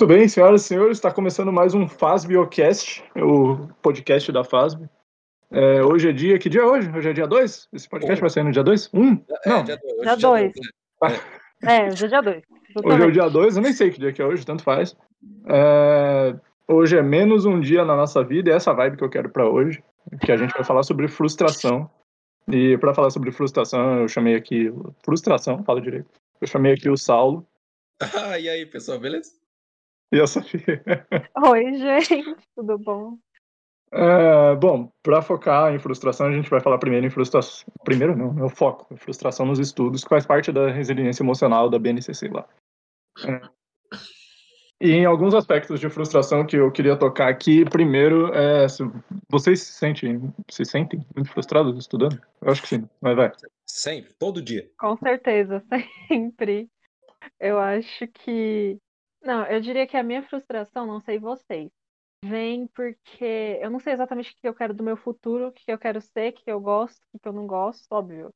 Muito bem, senhoras e senhores, está começando mais um FASBiocast, o podcast da FASB. É, hoje é dia. Que dia é hoje? Hoje é dia 2? Esse podcast Um. vai sair no dia 2? Um? É, Não. dia dois, hoje Dia dia dois. dois, né? É, hoje é dia 2. Hoje é o dia 2, eu nem sei que dia que é hoje, tanto faz. É, hoje é menos um dia na nossa vida, e essa vibe que eu quero pra hoje, que a gente vai falar sobre frustração. E pra falar sobre frustração, eu chamei aqui. Frustração, fala direito. Eu chamei aqui o Saulo Ah, e aí, pessoal, beleza? E a Sofia. Oi, gente, tudo bom? É, bom, para focar em frustração, a gente vai falar primeiro em frustração. Primeiro não, é o foco, em frustração nos estudos, que faz parte da resiliência emocional da BNCC lá. É. E em alguns aspectos de frustração que eu queria tocar aqui, primeiro, é, se vocês se sentem, se sentem muito frustrados estudando? Eu acho que sim, mas vai. Sempre, todo dia. Com certeza, sempre. Eu acho que. Não, eu diria que a minha frustração, não sei vocês, vem porque eu não sei exatamente o que eu quero do meu futuro, o que eu quero ser, o que eu gosto, o que eu não gosto, óbvio.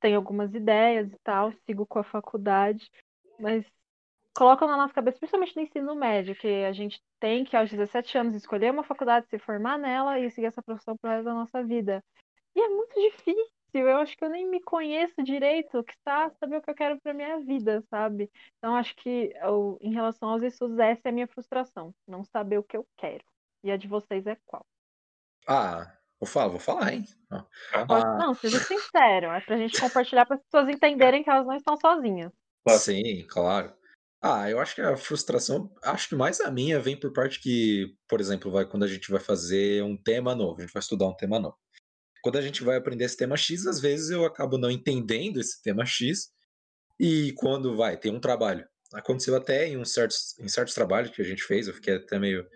Tenho algumas ideias e tal, sigo com a faculdade, mas colocam na nossa cabeça, principalmente no ensino médio, que a gente tem que, aos 17 anos, escolher uma faculdade, se formar nela e seguir essa profissão pro resto da nossa vida. E é muito difícil, eu acho que eu nem me conheço direito, que está saber o que eu quero pra minha vida, sabe? Então, acho que eu, em relação aos estudos, essa é a minha frustração, não saber o que eu quero. E a de vocês é qual? Ah, vou falar, vou falar, hein? Ah, Ah. Não, seja sincero, é pra gente compartilhar para as pessoas entenderem que elas não estão sozinhas. Sim, claro. Ah, eu acho que a frustração, acho que mais a minha vem por parte que, por exemplo, vai quando a gente vai fazer um tema novo, a gente vai estudar um tema novo. Quando a gente vai aprender esse tema X, às vezes eu acabo não entendendo esse tema X, e quando vai, tem um trabalho. Aconteceu até em, uns certos, em certos trabalhos que a gente fez, eu fiquei até meio,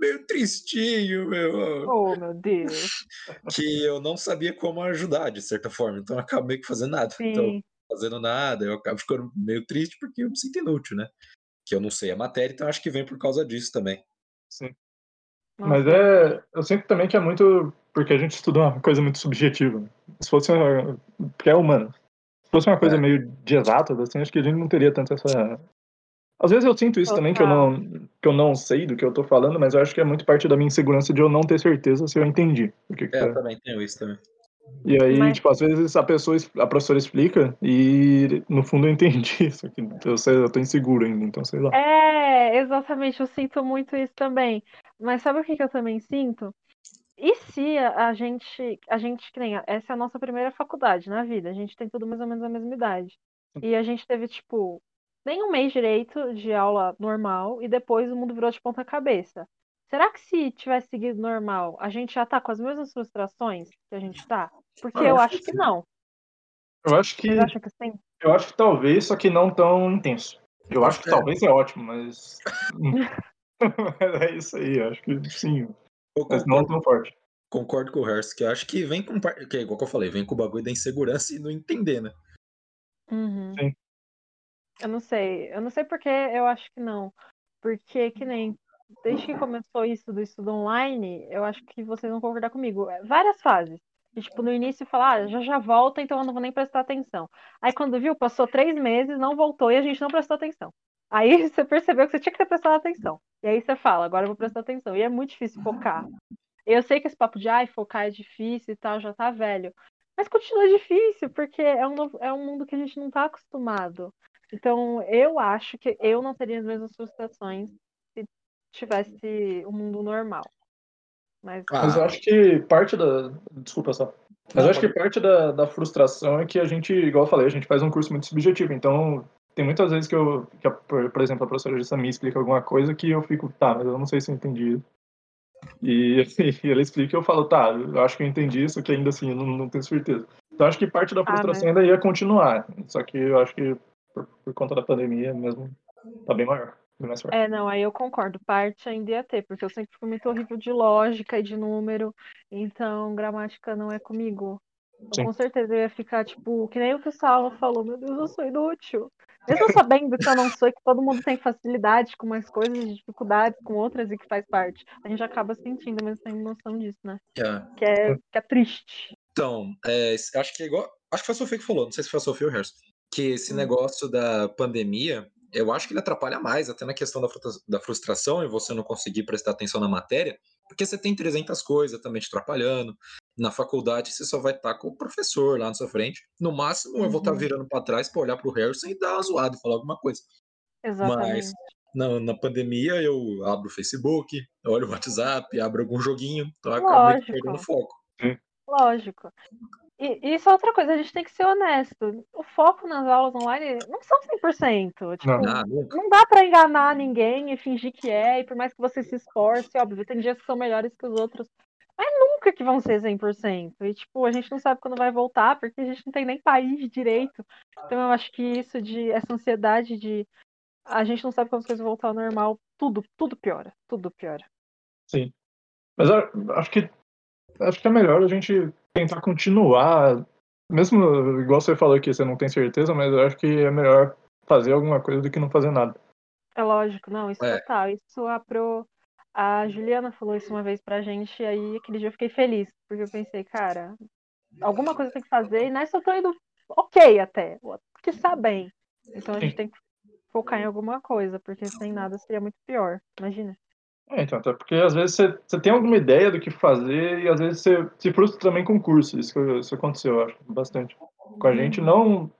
meio tristinho, meu. Oh, meu Deus. que eu não sabia como ajudar, de certa forma. Então eu acabo meio que fazendo nada. Então, Sim. fazendo nada, eu acabo ficando meio triste porque eu me sinto inútil, né? Que eu não sei a matéria, então acho que vem por causa disso também. Sim. Mas é. Eu sinto também que é muito. Porque a gente estuda uma coisa muito subjetiva. né? Se fosse uma. Porque é humano. Se fosse uma coisa É. meio de exatas, assim, acho que a gente não teria tanto essa. Às vezes eu sinto isso também, que eu, não, que eu não sei do que eu tô falando, mas eu acho que é muito parte da minha insegurança de eu não ter certeza se eu entendi o que, que É, tá. eu também tenho isso também. E aí, Mas- tipo, às vezes a pessoa, es- a professora explica e no fundo eu entendi isso aqui. Eu, sei, eu tô inseguro ainda, então sei lá. É, exatamente, eu sinto muito isso também. Mas sabe o que que eu também sinto? E se a a gente, a gente, que nem, essa é a nossa primeira faculdade na vida, a gente tem tudo mais ou menos a mesma idade. E a gente teve, tipo, nem um mês direito de aula normal e depois o mundo virou de ponta cabeça. Será que se tivesse seguido normal, a gente já tá com as mesmas frustrações que a gente tá? Porque Ah, eu acho acho que que não. Eu acho que Vocês acham que sim? eu acho que talvez, só que não tão intenso. Eu acho que É. talvez é ótimo, mas. é isso aí, eu acho que sim. Não concordo, tão forte. concordo com o Harris, que eu acho que vem com. Que é igual que eu falei, vem com o bagulho da insegurança e não entender, né? Uhum. Sim. Eu não sei. Eu não sei porque eu acho que não. Porque, que nem, desde que começou isso do estudo online, eu acho que vocês vão concordar comigo. é Várias fases. E, tipo, no início falar, ah, já já volta, então eu não vou nem prestar atenção. Aí quando viu, passou três meses, não voltou e a gente não prestou atenção. Aí você percebeu que você tinha que ter prestado atenção. E aí você fala, agora eu vou prestar atenção. E é muito difícil focar. Eu sei que esse papo de ai, focar é difícil e tal, já tá velho. Mas continua difícil, porque é um, novo- é um mundo que a gente não tá acostumado. Então, eu acho que eu não teria as mesmas frustrações se tivesse um mundo normal. Mas Mas eu Ah, acho que parte da. Desculpa só. Mas eu acho que parte da, da frustração é que a gente, igual eu falei, a gente faz um curso muito subjetivo. Então, tem muitas vezes que eu, que a- por, exemplo, a professora Gissa me explica alguma coisa que eu fico, tá, mas eu não sei se eu entendi. E, e ela explica e eu falo, tá, eu acho que eu entendi isso, que ainda assim eu não, não tenho certeza. Então, acho que parte da Ah, frustração mas- ainda ia continuar. Só que eu acho que por, por conta da pandemia mesmo, tá bem maior. Bem mais forte. É, não, aí eu concordo. Parte ainda ia ter, porque eu sempre fui muito horrível de lógica e de número, então gramática não é comigo. Sim. com certeza eu ia ficar, tipo, que nem o que o Salva falou, meu Deus, eu sou inútil. Mesmo sabendo que eu não sou e que todo mundo tem facilidade com umas coisas e dificuldades com outras e que faz parte, a gente acaba sentindo, mas tem noção disso, né? é. Que é, que é triste. Então, é, acho que é igual. Acho que foi a Sofia que falou, não sei se foi a Sofia ou o Harris. Que esse Hum. negócio da pandemia eu acho que ele atrapalha mais, até na questão da, da frustração e você não conseguir prestar atenção na matéria, porque você tem 300 coisas também te atrapalhando. Na faculdade você só vai estar com o professor lá na sua frente. No máximo eu vou estar Uhum. virando para trás para olhar pro Harrison e dar uma zoada, falar alguma coisa. Mas Exatamente. na, na pandemia eu abro o Facebook, olho o WhatsApp, abro algum joguinho, então eu Lógico. perdendo foco. Lógico. E isso é outra coisa, a gente tem que ser honesto. O foco nas aulas online não são 100%. Tipo, Não. Ah, nunca. não dá pra enganar ninguém e fingir que é, e por mais que você se esforce, óbvio, tem dias que são melhores que os outros, mas nunca que vão ser 100%. E, tipo, a gente não sabe quando vai voltar, porque a gente não tem nem país direito. Então, eu acho que isso de, essa ansiedade de a gente não sabe quando as coisas vão voltar ao normal, tudo, tudo piora, tudo piora. Sim. Mas acho que acho que é melhor a gente tentar continuar, mesmo igual você falou que você não tem certeza, mas eu acho que é melhor fazer alguma coisa do que não fazer nada. É lógico, não, isso É. total. Isso a pro. A Juliana falou isso uma vez pra gente, e aí aquele dia eu fiquei feliz, porque eu pensei, cara, alguma coisa tem que fazer, e nessa eu tô indo ok até, que está bem. Então a gente Sim. tem que focar em alguma coisa, porque sem nada seria muito pior. Imagina. É, então, até porque às vezes você, você tem alguma ideia do que fazer e às vezes você se frustra também com o curso. Isso, que- isso aconteceu, eu acho, bastante. Com a gente, Uhum. não,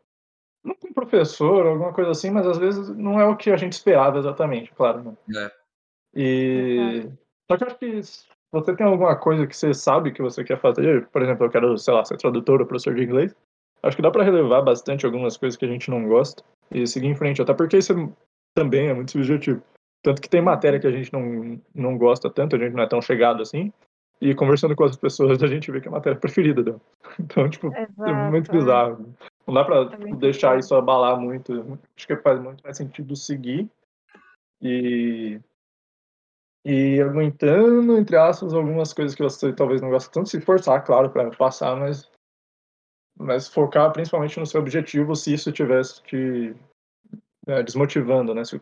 não com professor, alguma coisa assim, mas às vezes não é o que a gente esperava exatamente, claro. Né? É. E. Só que eu acho que se você tem alguma coisa que você sabe que você quer fazer, por exemplo, eu quero, sei lá, ser tradutor ou professor de inglês, acho que dá pra relevar bastante algumas coisas que a gente não gosta e seguir em frente, até porque isso também é muito subjetivo. Tanto que tem matéria que a gente não, não gosta tanto, a gente não é tão chegado assim, e conversando com as pessoas a gente vê que é a matéria preferida dela. Então, tipo, é muito Exato, é. bizarro. Não dá pra É tipo, muito deixar isso abalar muito. Acho que faz muito mais sentido seguir e e aguentando, entre aspas, algumas coisas que você talvez não goste tanto, se forçar, claro, para passar, mas, mas focar principalmente no seu objetivo, se isso estivesse te né, desmotivando, né? Se,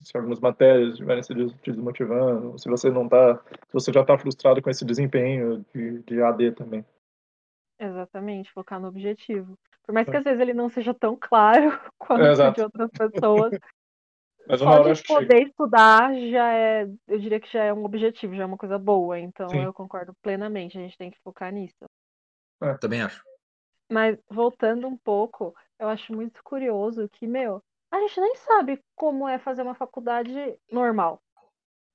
se algumas matérias estiverem te desmotivando, se você não tá, se você já está frustrado com esse desempenho de, de AD também. Exatamente, focar no objetivo. Por mais que É. às vezes ele não seja tão claro quanto exato. de outras pessoas, Mas uma hora acho que poder estudar já é, eu diria que já é um objetivo, já é uma coisa boa. Então Sim. eu concordo plenamente, a gente tem que focar nisso. Também acho. Mas voltando um pouco, eu acho muito curioso que, meu, a gente nem sabe como é fazer uma faculdade normal.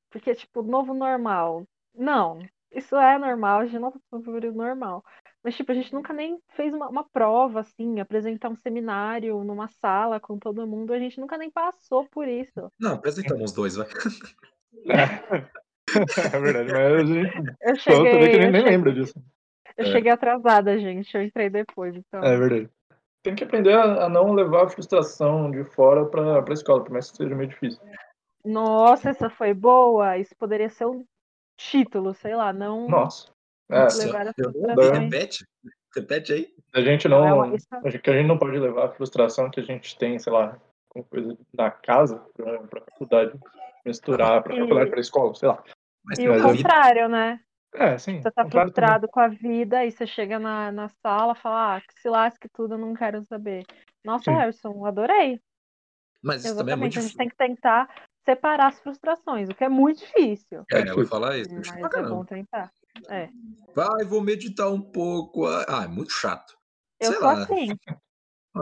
Porque, tipo, novo normal. Não, isso é normal, a gente não tá falando normal. Mas, tipo, a gente nunca nem fez uma, uma prova, assim, apresentar um seminário numa sala com todo mundo, a gente nunca nem passou por isso. Não, apresentamos dois, vai. É verdade, mas a gente Eu falou também que a cheguei, nem cheguei, lembra disso. eu É. cheguei atrasada, gente. Eu entrei depois, então. É verdade. Tem que aprender a, a não levar a frustração de fora pra, pra escola, por mais que seja meio difícil. Nossa, essa foi boa. Isso poderia ser um título, sei lá, não Nossa. É, levar. Repete. Repete aí. a gente Não, é não. a gente não pode levar a frustração que a gente tem, sei lá, com coisa da casa pra, pra faculdade. Misturar pra E- faculdade, pra escola, sei lá. Mas E o Mas uma é- vida. contrário, né? É, sim. Você tá contrário também. frustrado com a vida e você chega na, na sala e fala, ah, que se lasque tudo, eu não quero saber. Nossa, Sim. Harrison, adorei. Mas isso também é muito Exatamente, a gente tem que tentar separar as frustrações, o que é muito difícil. É eu difícil. falar isso. Mas é bom tentar. É. Vai, vou meditar um pouco. Ah, é muito chato. Eu Sei sou lá. assim,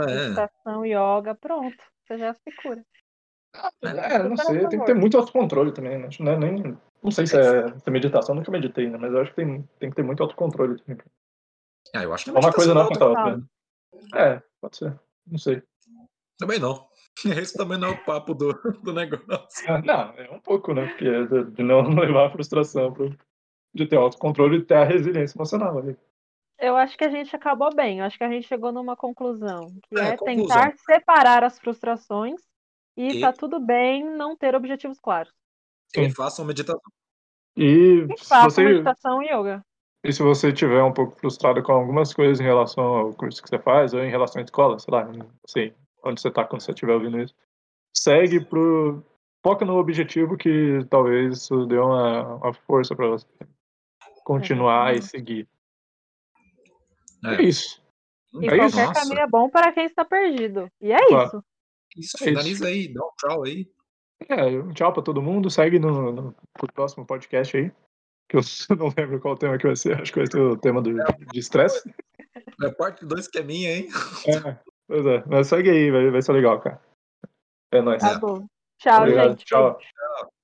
É. meditação, yoga, pronto. Você já se cura. É, não Super a sei, tem que ter muito autocontrole também, né? Não, é nem, não sei se é, se é meditação, nunca meditei, né? Mas eu acho que tem, tem que ter muito autocontrole também. Ah, eu acho que a Uma coisa não não afasta a outra. É, pode ser. Não sei. Também não. Esse também não é o papo do, do negócio. Ah, Não, é um pouco, né? Porque é de, de não levar a frustração pro, de ter autocontrole e ter a resiliência emocional ali. Eu acho que a gente acabou bem. Eu acho que a gente chegou numa conclusão, que É, é, conclusão. tentar separar as frustrações e, E- tá tudo bem não ter objetivos claros. E façam meditação. E E façam você, meditação e yoga. e se você tiver um pouco frustrado com algumas coisas em relação ao curso que você faz, ou em relação à escola, sei lá, não sei onde você tá quando você estiver ouvindo isso, segue pro. Foca no objetivo que talvez isso dê uma, uma força pra você continuar e Exatamente. seguir. É. É isso. E É isso? qualquer Nossa. caminho é bom para quem está perdido. E é Claro. isso. Isso, É finaliza aí, dá um tchau aí. É, um tchau pra todo mundo. Segue no, no pro próximo podcast aí. Que eu não lembro qual tema que vai ser. Acho que vai ser o tema do, de estresse. É parte 2 que é minha, hein? É, pois é. Mas segue aí, vai, vai ser legal, cara. É nóis. Tá bom. Tchau, Obrigado, gente. tchau. Tchau.